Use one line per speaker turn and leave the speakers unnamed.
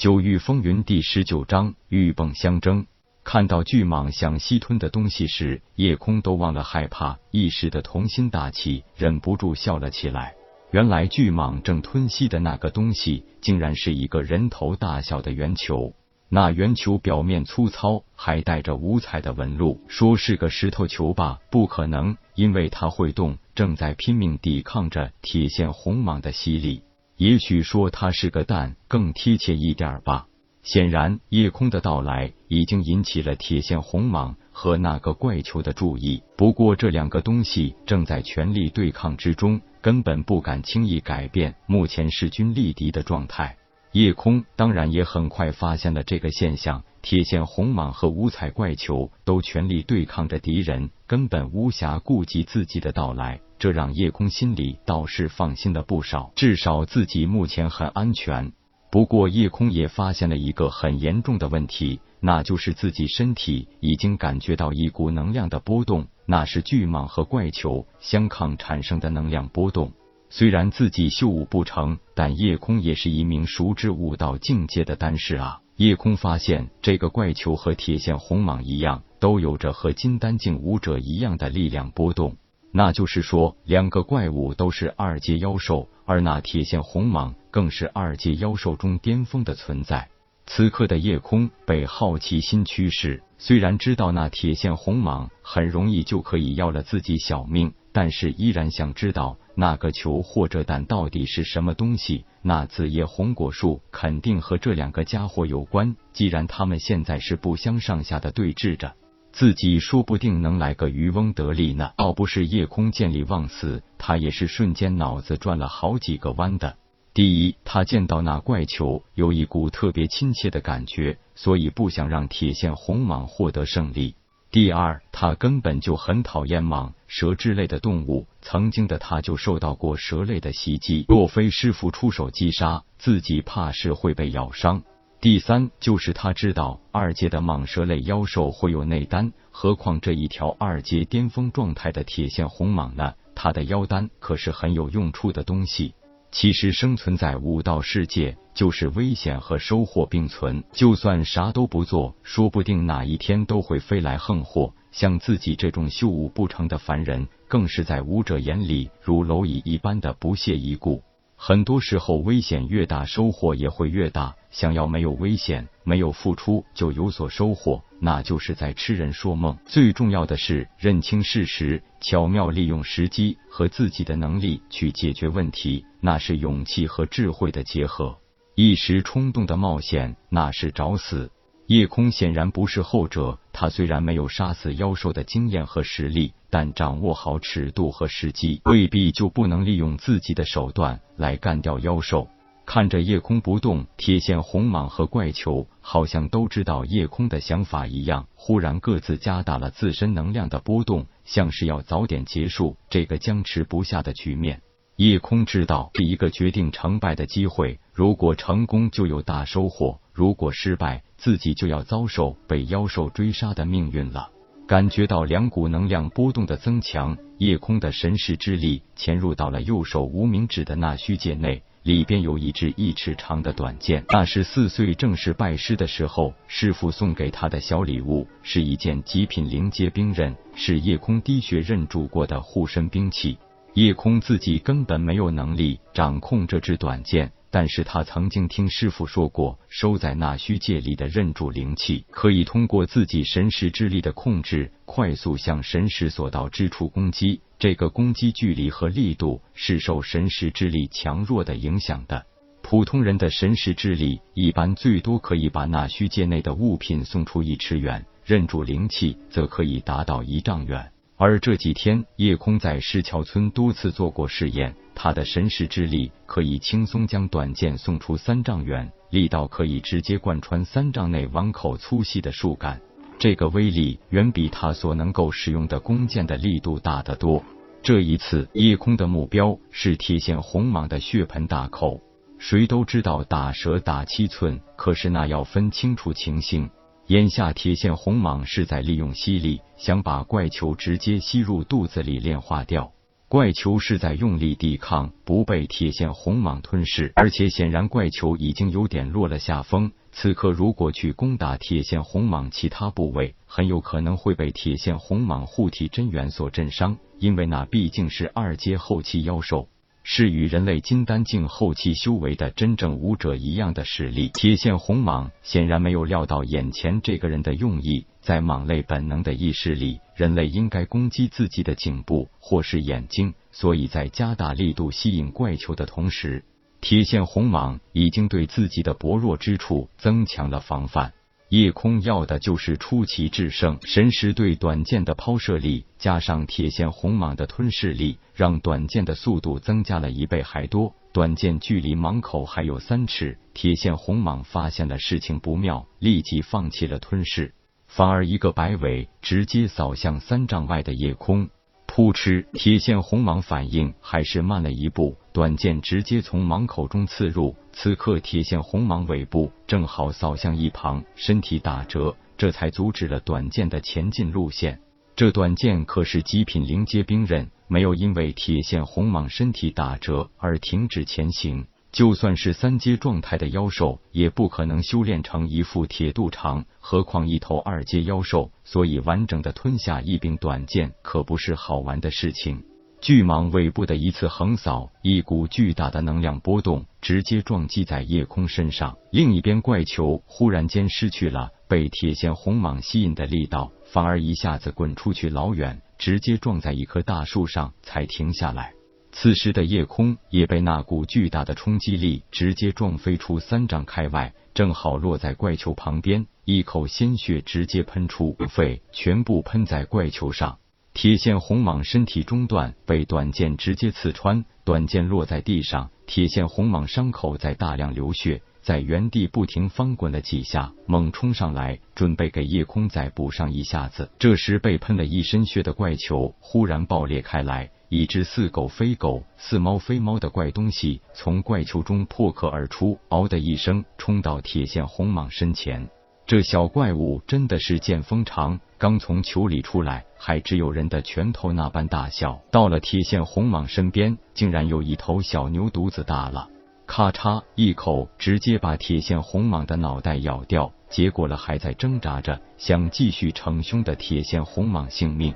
九域风云第十九章鹬蚌相争。看到巨蟒想吸吞的东西时，夜空都忘了害怕，一时的童心大起，忍不住笑了起来。原来巨蟒正吞吸的那个东西，竟然是一个人头大小的圆球。那圆球表面粗糙，还带着五彩的纹路。说是个石头球吧，不可能，因为它会动，正在拼命抵抗着铁线红蟒的吸力。也许说它是个蛋，更贴切一点吧。显然，夜空的到来已经引起了铁线红蟒和那个怪球的注意。不过，这两个东西正在全力对抗之中，根本不敢轻易改变目前势均力敌的状态。夜空当然也很快发现了这个现象：铁线红蟒和五彩怪球都全力对抗着敌人，根本无暇顾及自己的到来。这让夜空心里倒是放心了不少，至少自己目前很安全。不过，夜空也发现了一个很严重的问题，那就是自己身体已经感觉到一股能量的波动，那是巨蟒和怪球相抗产生的能量波动。虽然自己修武不成，但夜空也是一名熟知武道境界的丹师啊。夜空发现，这个怪球和铁线红蟒一样，都有着和金丹境武者一样的力量波动。那就是说，两个怪物都是二阶妖兽，而那铁线红蟒更是二阶妖兽中巅峰的存在。此刻的夜空被好奇心驱使，虽然知道那铁线红蟒很容易就可以要了自己小命，但是依然想知道那个球或者蛋到底是什么东西。那紫叶红果树肯定和这两个家伙有关，既然他们现在是不相上下的对峙着。自己说不定能来个渔翁得利呢。要不是夜空见利忘死，他也是瞬间脑子转了好几个弯的。第一，他见到那怪球有一股特别亲切的感觉，所以不想让铁线红蟒获得胜利。第二，他根本就很讨厌蟒蛇之类的动物，曾经的他就受到过蛇类的袭击，若非师傅出手击杀，自己怕是会被咬伤。第三就是他知道二阶的蟒蛇类妖兽会有内丹，何况这一条二阶巅峰状态的铁线红蟒呢？他的妖丹可是很有用处的东西。其实生存在武道世界，就是危险和收获并存。就算啥都不做，说不定哪一天都会飞来横祸。像自己这种修武不成的凡人，更是在武者眼里如蝼蚁一般的不屑一顾。很多时候，危险越大，收获也会越大。想要没有危险、没有付出就有所收获，那就是在痴人说梦。最重要的是认清事实，巧妙利用时机和自己的能力去解决问题，那是勇气和智慧的结合。一时冲动的冒险，那是找死。夜空显然不是后者，他虽然没有杀死妖兽的经验和实力，但掌握好尺度和时机，未必就不能利用自己的手段来干掉妖兽。看着夜空不动，铁线红蟒和怪球好像都知道夜空的想法一样，忽然各自加大了自身能量的波动，像是要早点结束这个僵持不下的局面。夜空知道是一个决定成败的机会，如果成功就有大收获，如果失败，自己就要遭受被妖兽追杀的命运了。感觉到两股能量波动的增强，夜空的神识之力潜入到了右手无名指的那虚界内，里边有一支一尺长的短剑，那是四岁正式拜师的时候师傅送给他的小礼物，是一件极品灵阶兵刃，是夜空滴血认主过的护身兵器。夜空自己根本没有能力掌控这支短剑，但是他曾经听师傅说过，收在那虚界里的认主灵气，可以通过自己神识之力的控制，快速向神识所到之处攻击。这个攻击距离和力度是受神识之力强弱的影响的。普通人的神识之力一般最多可以把那虚界内的物品送出一尺远，认主灵气则可以达到一丈远。而这几天，夜空在石桥村多次做过试验，他的神识之力可以轻松将短剑送出三丈远，力道可以直接贯穿三丈内碗口粗细的树干，这个威力远比他所能够使用的弓箭的力度大得多。这一次，夜空的目标是铁线红蟒的血盆大口。谁都知道打蛇打七寸，可是那要分清楚情形。眼下铁线红蟒是在利用吸力，想把怪球直接吸入肚子里炼化掉。怪球是在用力抵抗，不被铁线红蟒吞噬，而且显然怪球已经有点落了下风。此刻如果去攻打铁线红蟒其他部位，很有可能会被铁线红蟒护体真元所震伤，因为那毕竟是二阶后期妖兽。是与人类金丹境后期修为的真正武者一样的实力。铁线红蟒显然没有料到眼前这个人的用意，在蟒类本能的意识里，人类应该攻击自己的颈部或是眼睛，所以在加大力度吸引怪球的同时，铁线红蟒已经对自己的薄弱之处增强了防范。夜空要的就是出奇制胜，神识对短剑的抛射力，加上铁线红蟒的吞噬力，让短剑的速度增加了一倍还多。短剑距离蟒口还有三尺，铁线红蟒发现了事情不妙，立即放弃了吞噬，反而一个摆尾，直接扫向三丈外的夜空。扑哧！铁线红蟒反应还是慢了一步，短剑直接从蟒口中刺入。此刻，铁线红蟒尾部正好扫向一旁，身体打折，这才阻止了短剑的前进路线。这短剑可是极品灵阶兵刃，没有因为铁线红蟒身体打折而停止前行。就算是三阶状态的妖兽，也不可能修炼成一副铁肚肠，何况一头二阶妖兽。所以，完整的吞下一柄短剑，可不是好玩的事情。巨蟒尾部的一次横扫，一股巨大的能量波动直接撞击在夜空身上。另一边，怪球忽然间失去了被铁线红蟒吸引的力道，反而一下子滚出去老远，直接撞在一棵大树上才停下来。此时的夜空也被那股巨大的冲击力直接撞飞出三丈开外，正好落在怪球旁边，一口鲜血直接喷出，肺全部喷在怪球上。铁线红蟒身体中段被短剑直接刺穿，短剑落在地上，铁线红蟒伤口在大量流血，在原地不停翻滚了几下，猛冲上来准备给夜空再补上一下子。这时被喷了一身血的怪球忽然爆裂开来。一只似狗非狗、似猫非猫的怪东西从怪球中破壳而出，嗷的一声冲到铁线红蟒身前。这小怪物真的是见风长，刚从球里出来还只有人的拳头那般大小，到了铁线红蟒身边，竟然有一头小牛犊子大了。咔嚓一口，直接把铁线红蟒的脑袋咬掉，结果了还在挣扎着想继续逞凶的铁线红蟒性命。